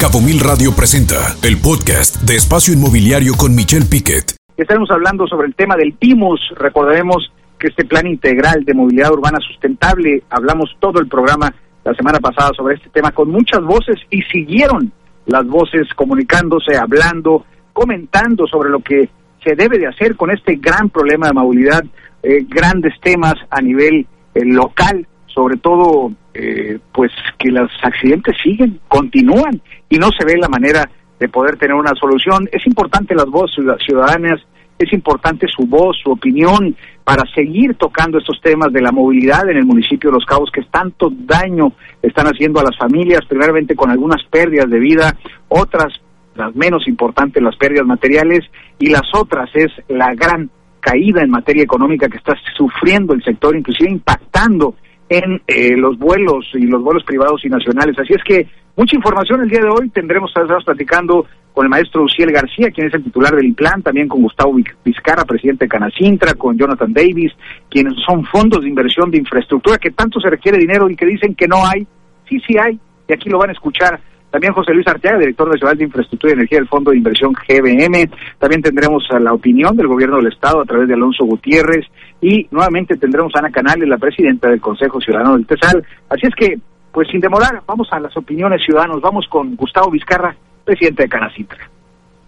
Cabo Mil Radio presenta el podcast de Espacio Inmobiliario con Michelle Piquet. Estaremos hablando sobre el tema del PIMUS. Recordaremos que este plan integral de movilidad urbana sustentable, hablamos todo el programa la semana pasada sobre este tema con muchas voces y siguieron las voces comunicándose, hablando, comentando sobre lo que se debe de hacer con este gran problema de movilidad, eh, grandes temas a nivel eh, local, sobre todo eh, pues que los accidentes siguen, continúan y no se ve la manera de poder tener una solución. Es importante las voces ciudadanas, es importante su voz, su opinión para seguir tocando estos temas de la movilidad en el municipio de Los Cabos que tanto daño están haciendo a las familias, primeramente con algunas pérdidas de vida, otras, las menos importantes, las pérdidas materiales, y las otras es la gran caída en materia económica que está sufriendo el sector, inclusive impactando en eh, los vuelos y los vuelos privados y nacionales. Así es que mucha información el día de hoy. Tendremos, estar platicando con el maestro Uciel García, quien es el titular del IPLAN, también con Gustavo Vizcarra, presidente de Canacintra, con Jonathan Davis, quienes son fondos de inversión de infraestructura que tanto se requiere dinero y que dicen que no hay. Sí, sí hay, y aquí lo van a escuchar también José Luis Arteaga, director nacional de Infraestructura y Energía del Fondo de Inversión GBM. También tendremos la opinión del gobierno del Estado a través de Alonso Gutiérrez. Y nuevamente tendremos a Ana Canales, la presidenta del Consejo Ciudadano del TESAL. Así es que, pues sin demorar, vamos a las opiniones ciudadanos. Vamos con Gustavo Vizcarra, presidente de Canacitra.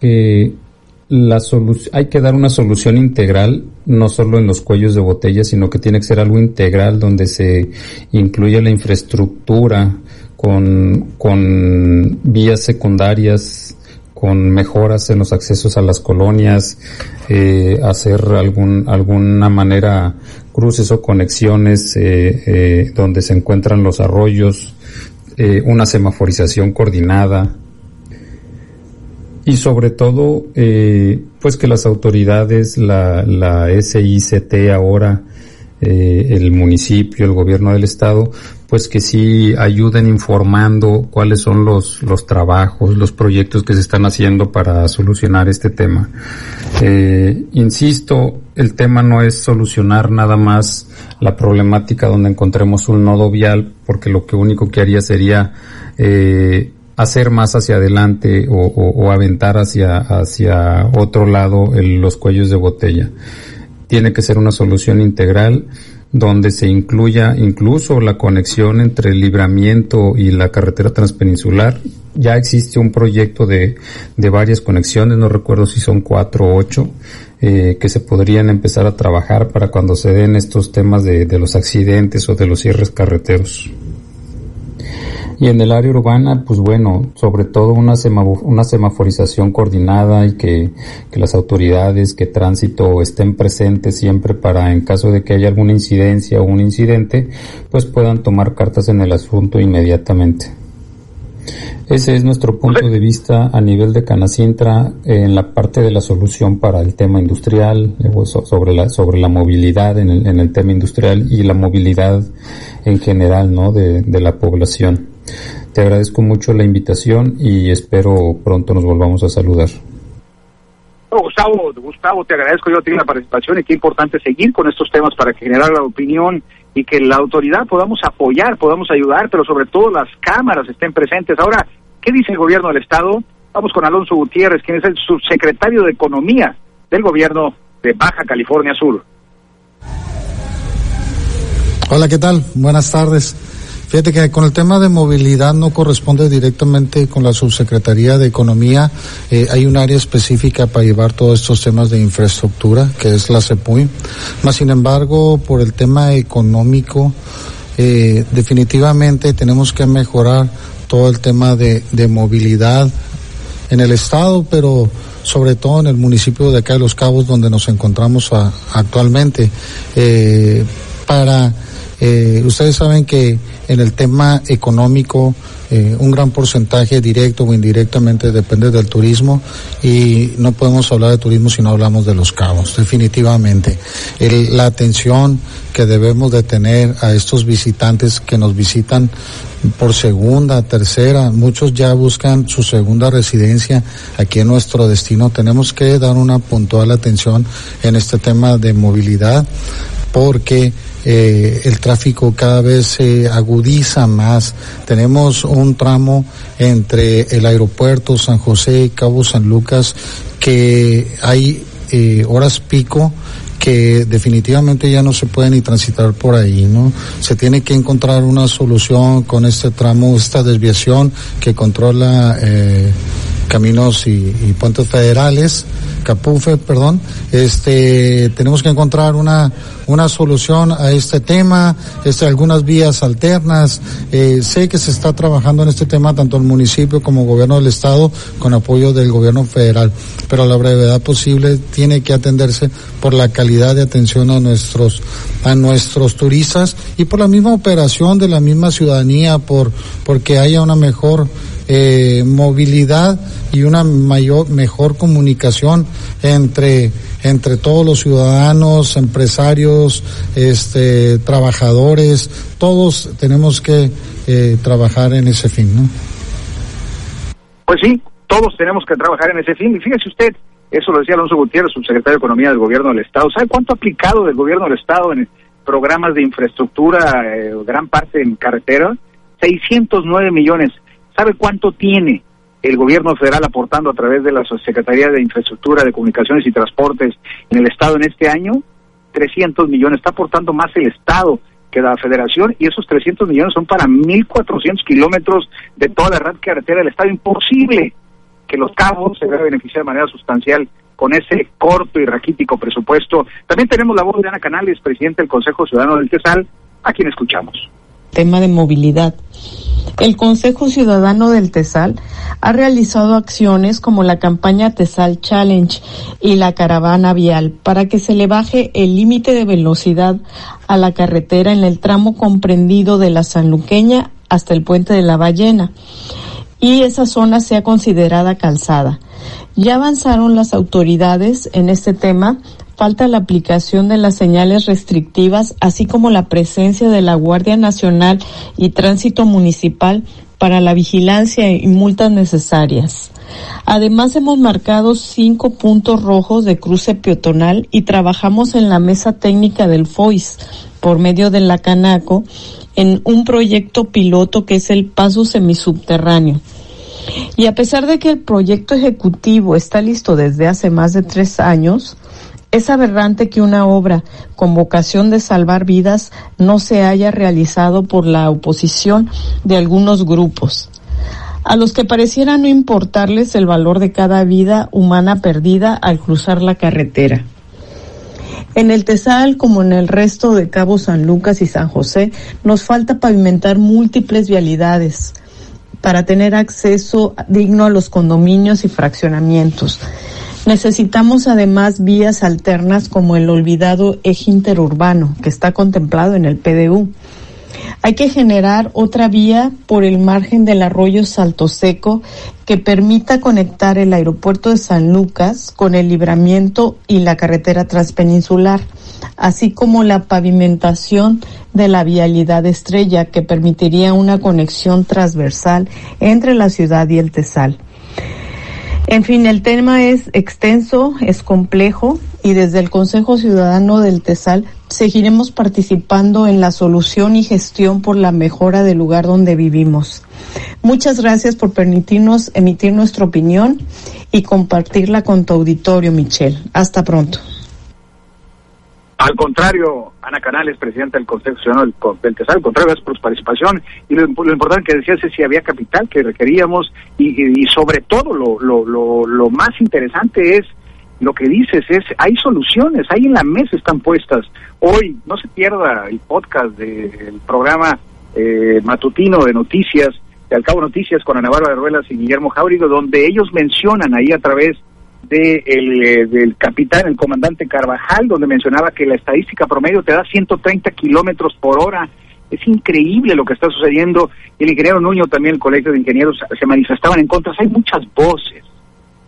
Eh, la hay que dar una solución integral, no solo en los cuellos de botella, sino que tiene que ser algo integral donde se incluya la infraestructura, con, con vías secundarias, con mejoras en los accesos a las colonias, eh, hacer algún, alguna manera cruces o conexiones eh, eh, donde se encuentran los arroyos, una semaforización coordinada. Y sobre todo pues que las autoridades, la, la SICT ahora, eh, el municipio, el gobierno del estado, pues que sí ayuden informando cuáles son los, los trabajos, los proyectos que se están haciendo para solucionar este tema. Eh, insisto, el tema no es solucionar nada más la problemática donde encontremos un nodo vial, porque lo que único que haría sería eh, hacer más hacia adelante o, o, o aventar hacia, hacia otro lado los cuellos de botella tiene que ser una solución integral donde se incluya incluso la conexión entre el libramiento y la carretera transpeninsular. Ya existe un proyecto de, de varias conexiones, no recuerdo si son cuatro o ocho, eh, que se podrían empezar a trabajar para cuando se den estos temas de, de los accidentes o de los cierres carreteros. Y en el área urbana, pues bueno, sobre todo una, una semaforización coordinada y que, que, las autoridades, que tránsito estén presentes siempre para en caso de que haya alguna incidencia o un incidente, pues puedan tomar cartas en el asunto inmediatamente. Ese es nuestro punto de vista a nivel de Canacintra en la parte de la solución para el tema industrial, sobre la, sobre la movilidad en el, en el tema industrial y la movilidad en general, ¿no? De, de la población. Te agradezco mucho la invitación y espero pronto nos volvamos a saludar. Gustavo, Gustavo, te agradezco yo tengo la participación y qué importante seguir con estos temas para generar la opinión y que la autoridad podamos apoyar, podamos ayudar, pero sobre todo las cámaras estén presentes. Ahora, ¿qué dice el gobierno del Estado? Vamos con Alonso Gutiérrez, quien es el subsecretario de Economía del gobierno de Baja California Sur. Hola, ¿qué tal? Buenas tardes. Fíjate que con el tema de movilidad no corresponde directamente con la Subsecretaría de Economía. Eh, hay un área específica para llevar todos estos temas de infraestructura, que es la CEPUI. Más sin embargo, por el tema económico, eh, definitivamente tenemos que mejorar todo el tema de, movilidad en el Estado, pero sobre todo en el municipio de acá de Los Cabos, donde nos encontramos actualmente. Eh, para ustedes saben que en el tema económico eh, un gran porcentaje directo o indirectamente depende del turismo y no podemos hablar de turismo si no hablamos de los cabos, definitivamente. El, la atención que debemos de tener a estos visitantes que nos visitan por segunda, tercera, muchos ya buscan su segunda residencia aquí en nuestro destino. Tenemos que dar una puntual atención en este tema de movilidad porque eh, el tráfico cada vez se agudiza más. Tenemos un tramo entre el aeropuerto San José y Cabo San Lucas que hay eh, horas pico que definitivamente ya no se puede ni transitar por ahí, ¿no? Se tiene que encontrar una solución con este tramo, esta desviación que controla eh, caminos y, puentes federales Capufe, perdón, este, tenemos que encontrar una, una solución a este tema, este, algunas vías alternas. Eh, sé que se está trabajando en este tema tanto el municipio como el gobierno del estado con apoyo del gobierno federal, pero a la brevedad posible tiene que atenderse por la calidad de atención a nuestros, a nuestros turistas y por la misma operación de la misma ciudadanía, por, porque haya una mejor eh, movilidad y una mayor, mejor comunicación entre, entre todos los ciudadanos, empresarios, este, trabajadores, todos tenemos que eh, trabajar en ese fin, ¿no? Pues sí, todos tenemos que trabajar en ese fin. Y fíjese usted, eso lo decía Alonso Gutiérrez, subsecretario de Economía del Gobierno del Estado. ¿Sabe cuánto ha aplicado del Gobierno del Estado en programas de infraestructura, eh, gran parte en carretera? 609 millones. ¿Sabe cuánto tiene el gobierno federal aportando a través de la Secretaría de Infraestructura, de Comunicaciones y Transportes en el Estado en este año? 300 millones. Está aportando más el Estado que la Federación y esos 300 millones son para 1.400 kilómetros de toda la red carretera del Estado. Imposible que los cabos se vean beneficiar de manera sustancial con ese corto y raquítico presupuesto. También tenemos la voz de Ana Canales, presidente del Consejo Ciudadano del TESAL, a quien escuchamos. Tema de movilidad. El Consejo Ciudadano del TESAL ha realizado acciones como la campaña TESAL Challenge y la caravana vial para que se le baje el límite de velocidad a la carretera en el tramo comprendido de la Sanluqueña hasta el puente de la Ballena y esa zona sea considerada calzada. Ya avanzaron las autoridades en este tema falta la aplicación de las señales restrictivas, así como la presencia de la Guardia Nacional y Tránsito Municipal para la vigilancia y multas necesarias. Además, hemos marcado cinco puntos rojos de cruce peatonal y trabajamos en la mesa técnica del FOIS por medio de la Canaco en un proyecto piloto que es el paso semisubterráneo. Y a pesar de que el proyecto ejecutivo está listo desde hace más de tres años, es aberrante que una obra con vocación de salvar vidas no se haya realizado por la oposición de algunos grupos, a los que pareciera no importarles el valor de cada vida humana perdida al cruzar la carretera. En el Tesal, como en el resto de Cabo San Lucas y San José, nos falta pavimentar múltiples vialidades para tener acceso digno a los condominios y fraccionamientos. Necesitamos además vías alternas como el olvidado eje interurbano que está contemplado en el PDU. Hay que generar otra vía por el margen del arroyo Salto Seco que permita conectar el aeropuerto de San Lucas con el libramiento y la carretera transpeninsular, así como la pavimentación de la vialidad estrella que permitiría una conexión transversal entre la ciudad y el Tesal. En fin, el tema es extenso, es complejo y desde el Consejo Ciudadano del TESAL seguiremos participando en la solución y gestión por la mejora del lugar donde vivimos. Muchas gracias por permitirnos emitir nuestra opinión y compartirla con tu auditorio, Michelle. Hasta pronto. Al contrario, Ana Canales, presidenta del Consejo Ciudadano del, TESAL, al contrario, gracias por su participación. Y lo, importante que decías es si había capital que requeríamos y, sobre todo lo, lo, lo, más interesante es lo que dices es, hay soluciones, ahí en la mesa están puestas. Hoy, no se pierda el podcast del programa eh, matutino de noticias, de Al Cabo Noticias con Ana Bárbara Ruelas y Guillermo Jaurigo, donde ellos mencionan ahí a través de el, eh, del capitán, el comandante Carvajal, donde mencionaba que la estadística promedio te da 130 kilómetros por hora. Es increíble lo que está sucediendo. El ingeniero Nuño, también el colegio de ingenieros, se manifestaban en contra. Hay muchas voces,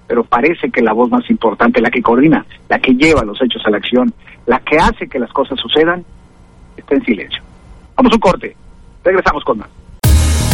pero parece que la voz más importante, la que coordina, la que lleva los hechos a la acción, la que hace que las cosas sucedan, está en silencio. Vamos a un corte. Regresamos con más.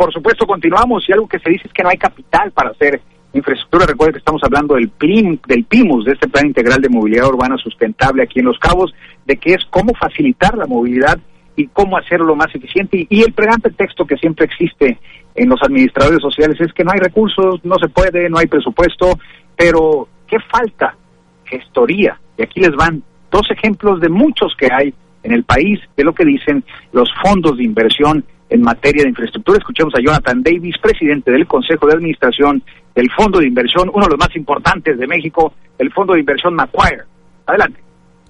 Por supuesto, continuamos y algo que se dice es que no hay capital para hacer infraestructura. Recuerden que estamos hablando del, PLIM, del PIMUS, de este Plan Integral de Movilidad Urbana Sustentable aquí en Los Cabos, de que es cómo facilitar la movilidad y cómo hacerlo más eficiente. Y, el pregante texto que siempre existe en los administradores sociales es que no hay recursos, no se puede, no hay presupuesto, pero ¿qué falta? Gestoría. Y aquí les van dos ejemplos de muchos que hay en el país de lo que dicen los fondos de inversión en materia de infraestructura. Escuchemos a Jonathan Davis, presidente del Consejo de Administración del Fondo de Inversión, uno de los más importantes de México, el Fondo de Inversión Macquarie. Adelante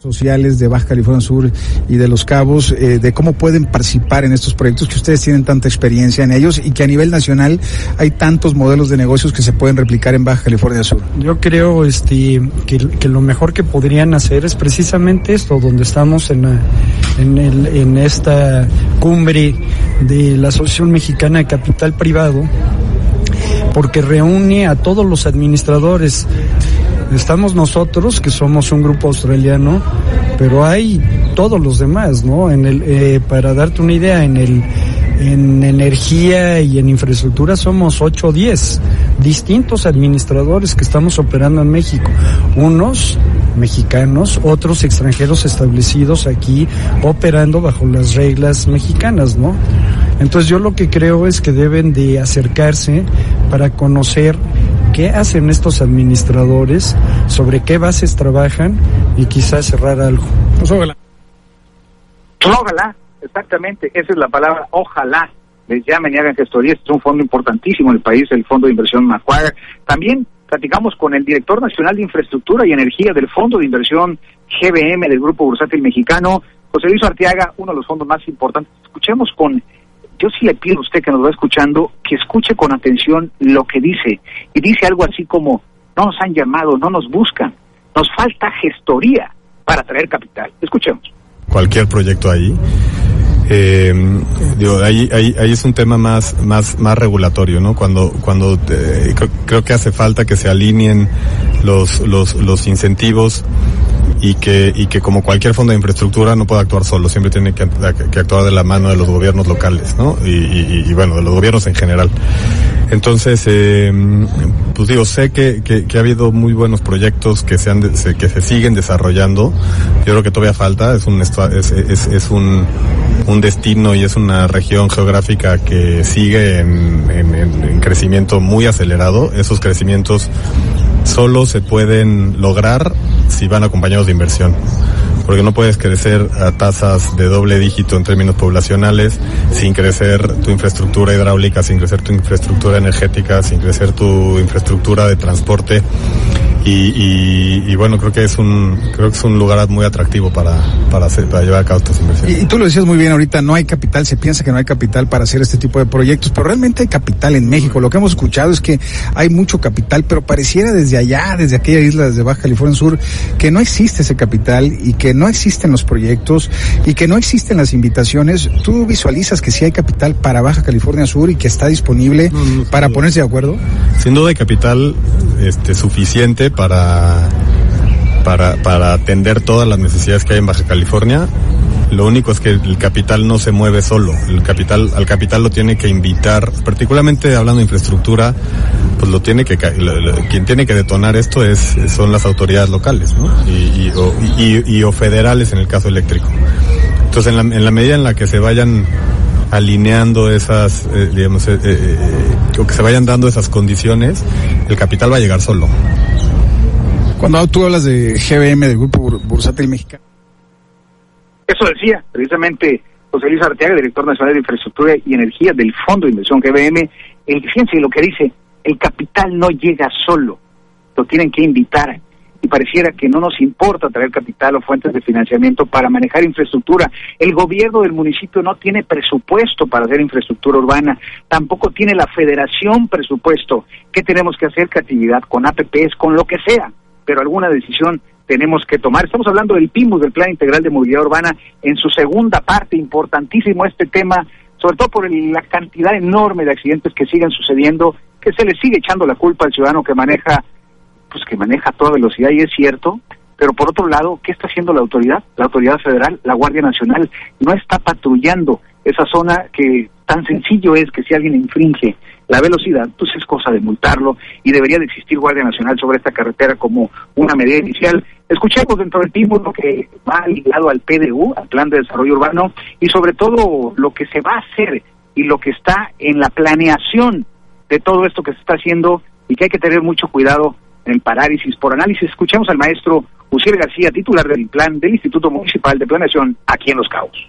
sociales de Baja California Sur y de Los Cabos, eh, de cómo pueden participar en estos proyectos que ustedes tienen tanta experiencia en ellos y que a nivel nacional hay tantos modelos de negocios que se pueden replicar en Baja California Sur. Yo creo este, que, lo mejor que podrían hacer es precisamente esto, donde estamos en, en, el, en esta cumbre de la Asociación Mexicana de Capital Privado, porque reúne a todos los administradores Estamos nosotros, que somos un grupo australiano, pero hay todos los demás, ¿no? En el, eh, para darte una idea, en el, en energía y en infraestructura somos 8 o 10 distintos administradores que estamos operando en México. Unos mexicanos, otros extranjeros establecidos aquí operando bajo las reglas mexicanas, ¿no? Entonces yo lo que creo es que deben de acercarse para conocer qué hacen estos administradores, sobre qué bases trabajan y quizás cerrar algo. Pues ojalá. Ojalá, exactamente, esa es la palabra, ojalá. Les llamen y hagan gestorías, es un fondo importantísimo en el país, el Fondo de Inversión Macquarie. También platicamos con el director nacional de Infraestructura y Energía del Fondo de Inversión GBM del Grupo Bursátil Mexicano, José Luis Arteaga, uno de los fondos más importantes. Escuchemos con yo sí le pido a usted que nos va escuchando que escuche con atención lo que dice. Y dice algo así como, no nos han llamado, no nos buscan, nos falta gestoría para traer capital. Escuchemos. Cualquier proyecto ahí. Eh, digo, ahí, ahí, ahí, es un tema más, más, más regulatorio, ¿no? Cuando, cuando eh, creo, que hace falta que se alineen los, los, los incentivos y que, y que como cualquier fondo de infraestructura no puede actuar solo, siempre tiene que, actuar de la mano de los gobiernos locales, ¿no? Y, bueno, de los gobiernos en general. Entonces, eh, pues digo, sé que, que, ha habido muy buenos proyectos que se, han que se siguen desarrollando. Yo creo que todavía falta, es un, es, es, un destino y es una región geográfica que sigue en, en, en crecimiento muy acelerado. Esos crecimientos solo se pueden lograr si van acompañados de inversión. Porque no puedes crecer a tasas de doble dígito en términos poblacionales sin crecer tu infraestructura hidráulica, sin crecer tu infraestructura energética, sin crecer tu infraestructura de transporte y, bueno, creo que es un creo que es un lugar muy atractivo para, para, hacer, para llevar a cabo estas inversiones. Y, tú lo decías muy bien ahorita, no hay capital, se piensa que no hay capital para hacer este tipo de proyectos, pero realmente hay capital en México. Lo que hemos escuchado es que hay mucho capital, pero pareciera desde allá, desde aquella isla, desde Baja California Sur, que no existe ese capital y que no existen los proyectos y que no existen las invitaciones. ¿Tú visualizas que sí hay capital para Baja California Sur y que está disponible para ponerse de acuerdo? Sin duda hay capital este, suficiente para, para, para atender todas las necesidades que hay en Baja California. Lo único es que el capital no se mueve solo. El capital, al capital lo tiene que invitar, particularmente hablando de infraestructura, pues lo tiene que, quien tiene que detonar esto es, son las autoridades locales, y, o, federales en el caso eléctrico. Entonces, en la, en la medida en la que se vayan alineando esas, eh, digamos, eh, eh, o que se vayan dando esas condiciones, el capital va a llegar solo. Cuando tú hablas de GBM, del Grupo Bursátil Mexicano. Eso decía precisamente José Luis Arteaga, director nacional de Infraestructura y Energía del Fondo de Inversión GBM. El, fíjense lo que dice, el capital no llega solo, lo tienen que invitar. Y pareciera que no nos importa traer capital o fuentes de financiamiento para manejar infraestructura. El gobierno del municipio no tiene presupuesto para hacer infraestructura urbana, tampoco tiene la federación presupuesto. ¿Qué tenemos que hacer? Creatividad, con APPs, con lo que sea pero alguna decisión tenemos que tomar. Estamos hablando del PIMUS, del Plan Integral de Movilidad Urbana, en su segunda parte, importantísimo este tema, sobre todo por la cantidad enorme de accidentes que siguen sucediendo, que se le sigue echando la culpa al ciudadano que maneja, pues que maneja a toda velocidad, y es cierto, pero por otro lado, ¿qué está haciendo la autoridad? La autoridad federal, la Guardia Nacional, no está patrullando esa zona que tan sencillo es que si alguien infringe la velocidad, pues es cosa de multarlo y debería de existir Guardia Nacional sobre esta carretera como una medida inicial. Escuchemos dentro del tiempo lo que va ligado al PDU, al Plan de Desarrollo Urbano, y sobre todo lo que se va a hacer y lo que está en la planeación de todo esto que se está haciendo y que hay que tener mucho cuidado en el parálisis por análisis. Escuchemos al maestro Uciel García, titular del plan del Instituto Municipal de Planeación aquí en Los Cabos.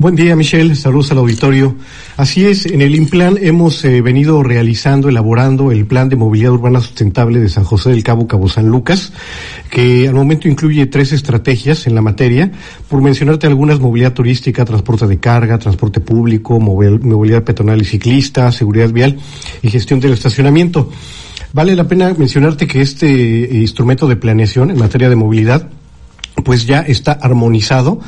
Buen día, Michelle. Saludos al auditorio. Así es, en el IMPLAN hemos eh, venido realizando, elaborando el Plan de Movilidad Urbana Sustentable de San José del Cabo, Cabo San Lucas, que al momento incluye tres estrategias en la materia. Por mencionarte algunas, movilidad turística, transporte de carga, transporte público, movilidad peatonal y ciclista, seguridad vial y gestión del estacionamiento. Vale la pena mencionarte que este eh, instrumento de planeación en materia de movilidad pues ya está armonizado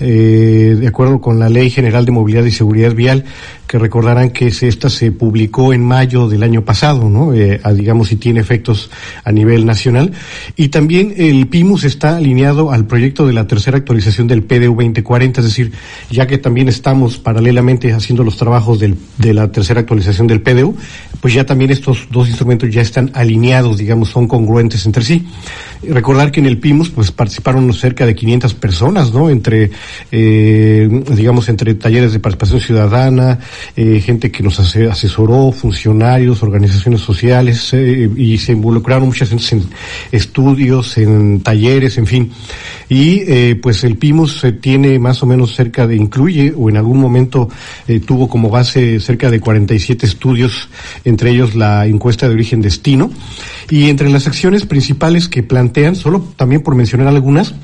eh, de acuerdo con la Ley General de Movilidad y Seguridad Vial que recordarán que esta se publicó en mayo del año pasado, ¿no? Eh, digamos, si tiene efectos a nivel nacional. Y también el PIMUS está alineado al proyecto de la tercera actualización del PDU 2040, es decir, ya que también estamos paralelamente haciendo los trabajos del, de la tercera actualización del PDU, pues ya también estos dos instrumentos ya están alineados, digamos, son congruentes entre sí. Recordar que en el PIMUS, pues participaron cerca de 500 personas, ¿no? Entre, eh, digamos, entre talleres de participación ciudadana, eh, gente que nos asesoró, funcionarios, organizaciones sociales, eh, y se involucraron muchas veces en estudios, en talleres, en fin. Y eh, pues el PIMUS tiene más o menos cerca de, incluye, o en algún momento tuvo como base cerca de 47 estudios, entre ellos la encuesta de origen destino. Y entre las acciones principales que plantean, solo también por mencionar algunas,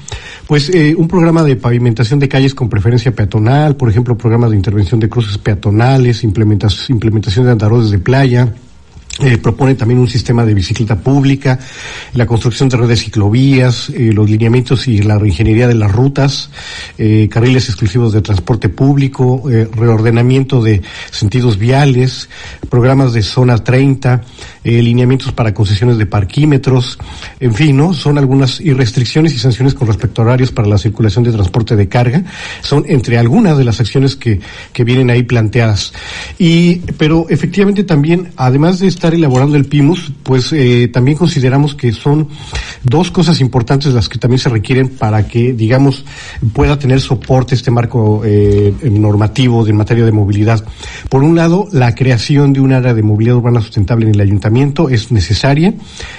pues un programa de pavimentación de calles con preferencia peatonal, por ejemplo, programas de intervención de cruces peatonales, implementación de andarodes de playa, eh, propone también un sistema de bicicleta pública, la construcción de redes ciclovías, eh, los lineamientos y la reingeniería de las rutas, eh, carriles exclusivos de transporte público, eh, reordenamiento de sentidos viales, programas de zona 30, eh, lineamientos para concesiones de parquímetros, en fin, ¿no? Son algunas y restricciones y sanciones con respecto a horarios para la circulación de transporte de carga. Son entre algunas de las acciones que, que vienen ahí planteadas. Y, pero efectivamente también, además de esta estar elaborando el PIMUS, pues eh, también consideramos que son dos cosas importantes las que también se requieren para que, digamos, pueda tener soporte este marco eh, normativo de materia de movilidad. Por un lado, la creación de un área de movilidad urbana sustentable en el ayuntamiento es necesaria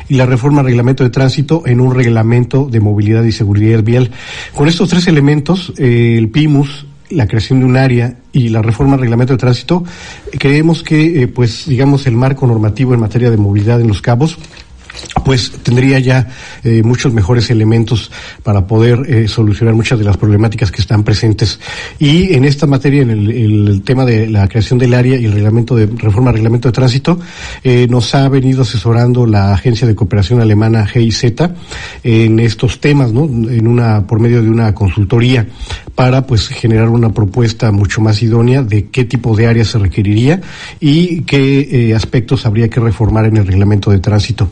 y la reforma al reglamento de tránsito en un reglamento de movilidad y seguridad vial. Con estos tres elementos, eh, el PIMUS la creación de un área y la reforma del reglamento de tránsito, creemos que, eh, pues, digamos, el marco normativo en materia de movilidad en los cabos pues tendría ya eh, muchos mejores elementos para poder eh, solucionar muchas de las problemáticas que están presentes. Y en esta materia, en el, tema de la creación del área y el reglamento de reforma del reglamento de tránsito, eh, nos ha venido asesorando la agencia de cooperación alemana GIZ en estos temas, ¿no? En una por medio de una consultoría para pues generar una propuesta mucho más idónea de qué tipo de área se requeriría y qué aspectos habría que reformar en el reglamento de tránsito.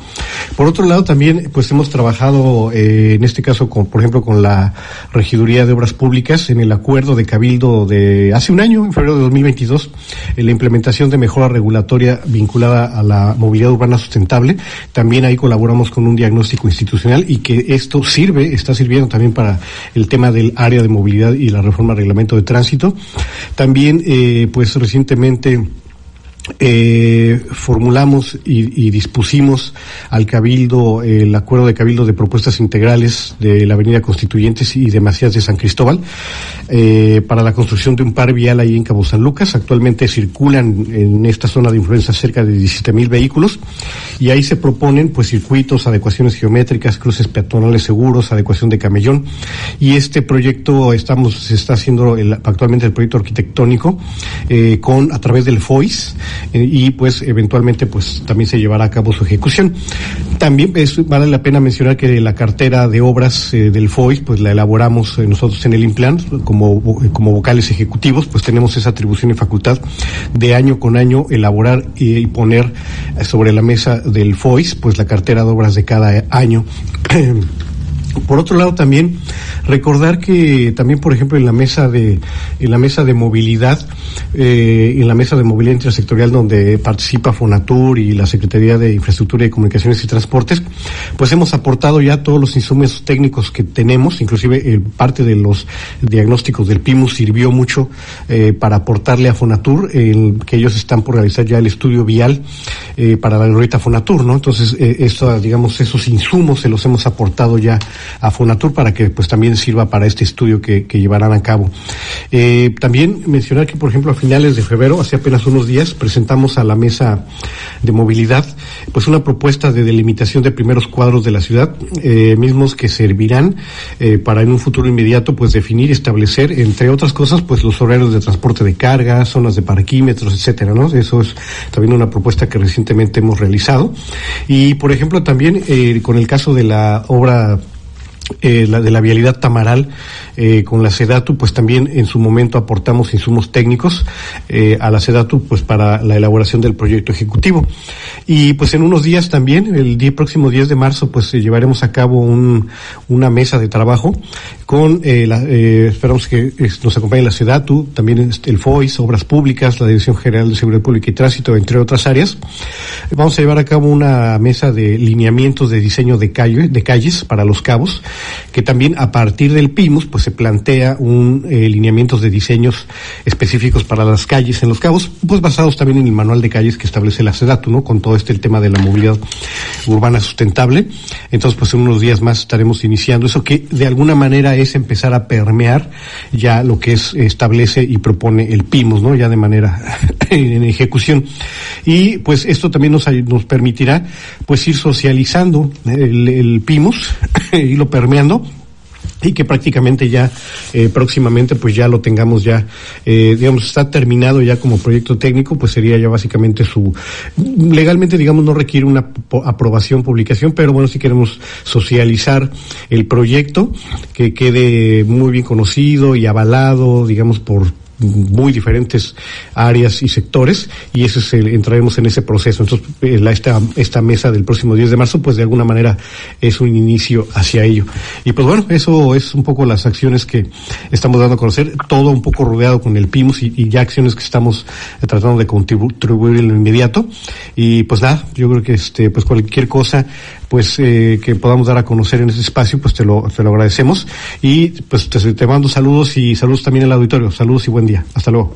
Otro lado, también pues hemos trabajado eh, en este caso, con, por ejemplo, con la Regiduría de Obras Públicas en el acuerdo de Cabildo de hace un año, en febrero de 2022, en la implementación de mejora regulatoria vinculada a la movilidad urbana sustentable. También ahí colaboramos con un diagnóstico institucional y que esto sirve, está sirviendo también para el tema del área de movilidad y la reforma al reglamento de tránsito. También, eh, pues recientemente eh, formulamos y, dispusimos al Cabildo el acuerdo de Cabildo de propuestas integrales de la Avenida Constituyentes y de Macías de San Cristóbal eh, para la construcción de un par vial ahí en Cabo San Lucas. Actualmente circulan en esta zona de influencia cerca de 17 mil vehículos y ahí se proponen pues circuitos, adecuaciones geométricas, cruces peatonales seguros, adecuación de camellón y este proyecto estamos se está haciendo actualmente el proyecto arquitectónico eh, con a través del FOIS eh, y pues eventualmente pues también se llevará a cabo su ejecución. También vale la pena mencionar que la cartera de obras eh, del FOIS pues la elaboramos eh, nosotros en el Implan como, como vocales ejecutivos, pues tenemos esa atribución y facultad de año con año elaborar y, poner sobre la mesa del FOIS pues la cartera de obras de cada año. Por otro lado, también recordar que también, por ejemplo, en la mesa de en la mesa de movilidad, eh, en la mesa de movilidad intersectorial donde participa Fonatur y la Secretaría de Infraestructura y Comunicaciones y Transportes, pues hemos aportado ya todos los insumos técnicos que tenemos, inclusive eh, parte de los diagnósticos del PIMUS sirvió mucho eh, para aportarle a Fonatur, que ellos están por realizar ya el estudio vial eh, para la glorieta Fonatur, ¿no? Entonces, eh, esto, digamos, esos insumos se los hemos aportado ya a Fonatur para que pues también sirva para este estudio que, que llevarán a cabo. Eh, también mencionar que, por ejemplo, a finales de febrero, hace apenas unos días, presentamos a la mesa de movilidad pues una propuesta de delimitación de primeros cuadros de la ciudad, eh, mismos que servirán eh, para en un futuro inmediato pues definir y establecer, entre otras cosas, pues los horarios de transporte de carga, zonas de parquímetros, etcétera, ¿no? Eso es también una propuesta que recientemente hemos realizado. Y, por ejemplo, también con el caso de la obra eh, la de la vialidad Tamaral eh, con la Sedatu, pues también en su momento aportamos insumos técnicos eh, a la Sedatu, pues para la elaboración del proyecto ejecutivo. Y pues en unos días también, el día próximo 10 de marzo, pues llevaremos a cabo un, una mesa de trabajo con, la, esperamos que nos acompañe la Sedatu, también el FOIS, Obras Públicas, la Dirección General de Seguridad Pública y Tránsito, entre otras áreas. Vamos a llevar a cabo una mesa de lineamientos de diseño de calles para los cabos que también a partir del PIMUS pues se plantea un eh, lineamientos de diseños específicos para las calles en los cabos, pues basados también en el manual de calles que establece la SEDATU, ¿no? Con todo este el tema de la movilidad urbana sustentable. Entonces, pues en unos días más estaremos iniciando eso que de alguna manera es empezar a permear ya lo que es establece y propone el PIMUS, ¿no? Ya de manera en ejecución. Y pues esto también nos, nos permitirá pues ir socializando el, el PIMUS y lo permeando y que prácticamente ya eh, próximamente pues ya lo tengamos ya eh, digamos está terminado ya como proyecto técnico pues sería ya básicamente su legalmente digamos no requiere una aprobación publicación pero bueno si queremos socializar el proyecto que quede muy bien conocido y avalado digamos por muy diferentes áreas y sectores y eso es el, entraremos en ese proceso. Entonces, eh, la, esta, esta mesa del próximo 10 de marzo, pues de alguna manera es un inicio hacia ello. Y pues bueno, eso es un poco las acciones que estamos dando a conocer, todo un poco rodeado con el PIMUS y, y ya acciones que estamos eh, tratando de contribuir en lo inmediato. Y pues nada, yo creo que este, pues cualquier cosa pues eh, que podamos dar a conocer en este espacio, pues te lo, te lo agradecemos. Y pues te, te mando saludos y saludos también al auditorio. Saludos y buen día. Hasta luego.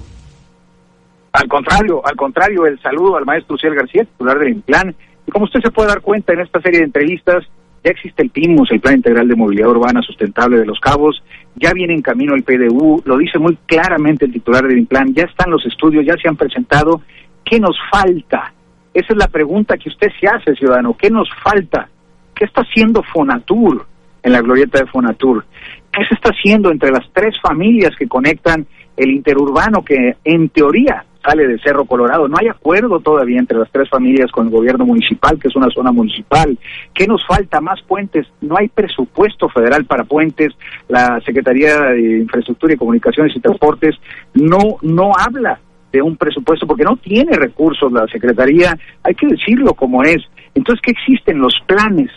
Al contrario, al contrario, el saludo al maestro Luciel García, titular del plan. Y como usted se puede dar cuenta en esta serie de entrevistas, ya existe el PIMUS, el Plan Integral de Movilidad Urbana Sustentable de los Cabos, ya viene en camino el PDU, lo dice muy claramente el titular del plan, ya están los estudios, ya se han presentado. ¿Qué nos falta? Esa es la pregunta que usted se hace, ciudadano. ¿Qué nos falta? ¿Qué está haciendo Fonatur en la glorieta de Fonatur? ¿Qué se está haciendo entre las tres familias que conectan el interurbano que en teoría sale de Cerro Colorado? No hay acuerdo todavía entre las tres familias con el gobierno municipal, que es una zona municipal. ¿Qué nos falta? Más puentes. No hay presupuesto federal para puentes. La Secretaría de Infraestructura y Comunicaciones y Transportes no, no habla de un presupuesto porque no tiene recursos la Secretaría, hay que decirlo como es. Entonces, ¿qué existen los planes?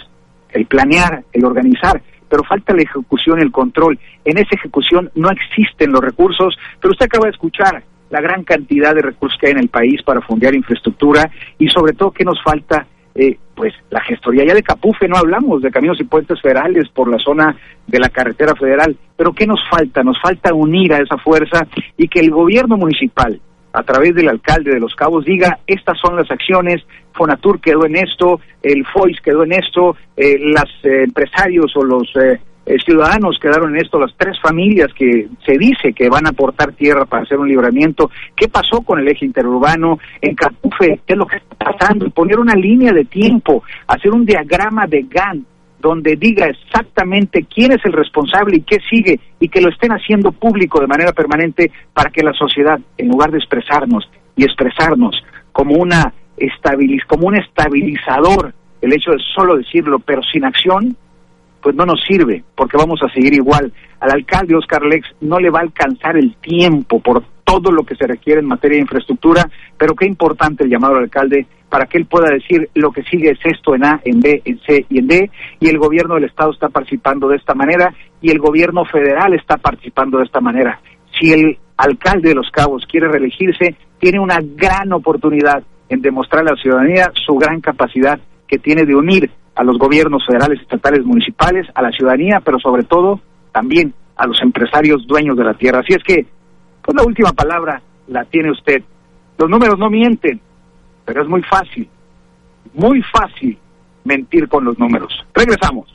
El planear, el organizar, pero falta la ejecución, el control. En esa ejecución no existen los recursos, pero usted acaba de escuchar la gran cantidad de recursos que hay en el país para fundear infraestructura y sobre todo qué nos falta eh, pues la gestoría ya de Capufe no hablamos de caminos y puentes federales por la zona de la carretera federal, pero ¿qué nos falta? Nos falta unir a esa fuerza y que el gobierno municipal, a través del alcalde de Los Cabos diga, estas son las acciones, Fonatur quedó en esto, el FOIS quedó en esto, eh, los eh, empresarios o los eh, ciudadanos quedaron en esto, las tres familias que se dice que van a aportar tierra para hacer un libramiento, qué pasó con el eje interurbano, en Capufe, qué es lo que está pasando, poner una línea de tiempo, hacer un diagrama de Gantt, donde diga exactamente quién es el responsable y qué sigue y que lo estén haciendo público de manera permanente para que la sociedad, en lugar de expresarnos y expresarnos como una estabiliz como un estabilizador, el hecho de solo decirlo pero sin acción, pues no nos sirve porque vamos a seguir igual. Al alcalde Oscar Lex no le va a alcanzar el tiempo por todo lo que se requiere en materia de infraestructura, pero qué importante el llamado al alcalde para que él pueda decir lo que sigue es esto en A, en B, en C y en D, y el gobierno del Estado está participando de esta manera y el gobierno federal está participando de esta manera. Si el alcalde de Los Cabos quiere reelegirse, tiene una gran oportunidad en demostrar a la ciudadanía su gran capacidad que tiene de unir a los gobiernos federales, estatales, municipales, a la ciudadanía, pero sobre todo también a los empresarios dueños de la tierra. Así es que, pues la última palabra la tiene usted. Los números no mienten, pero es muy fácil, muy fácil mentir con los números. Regresamos.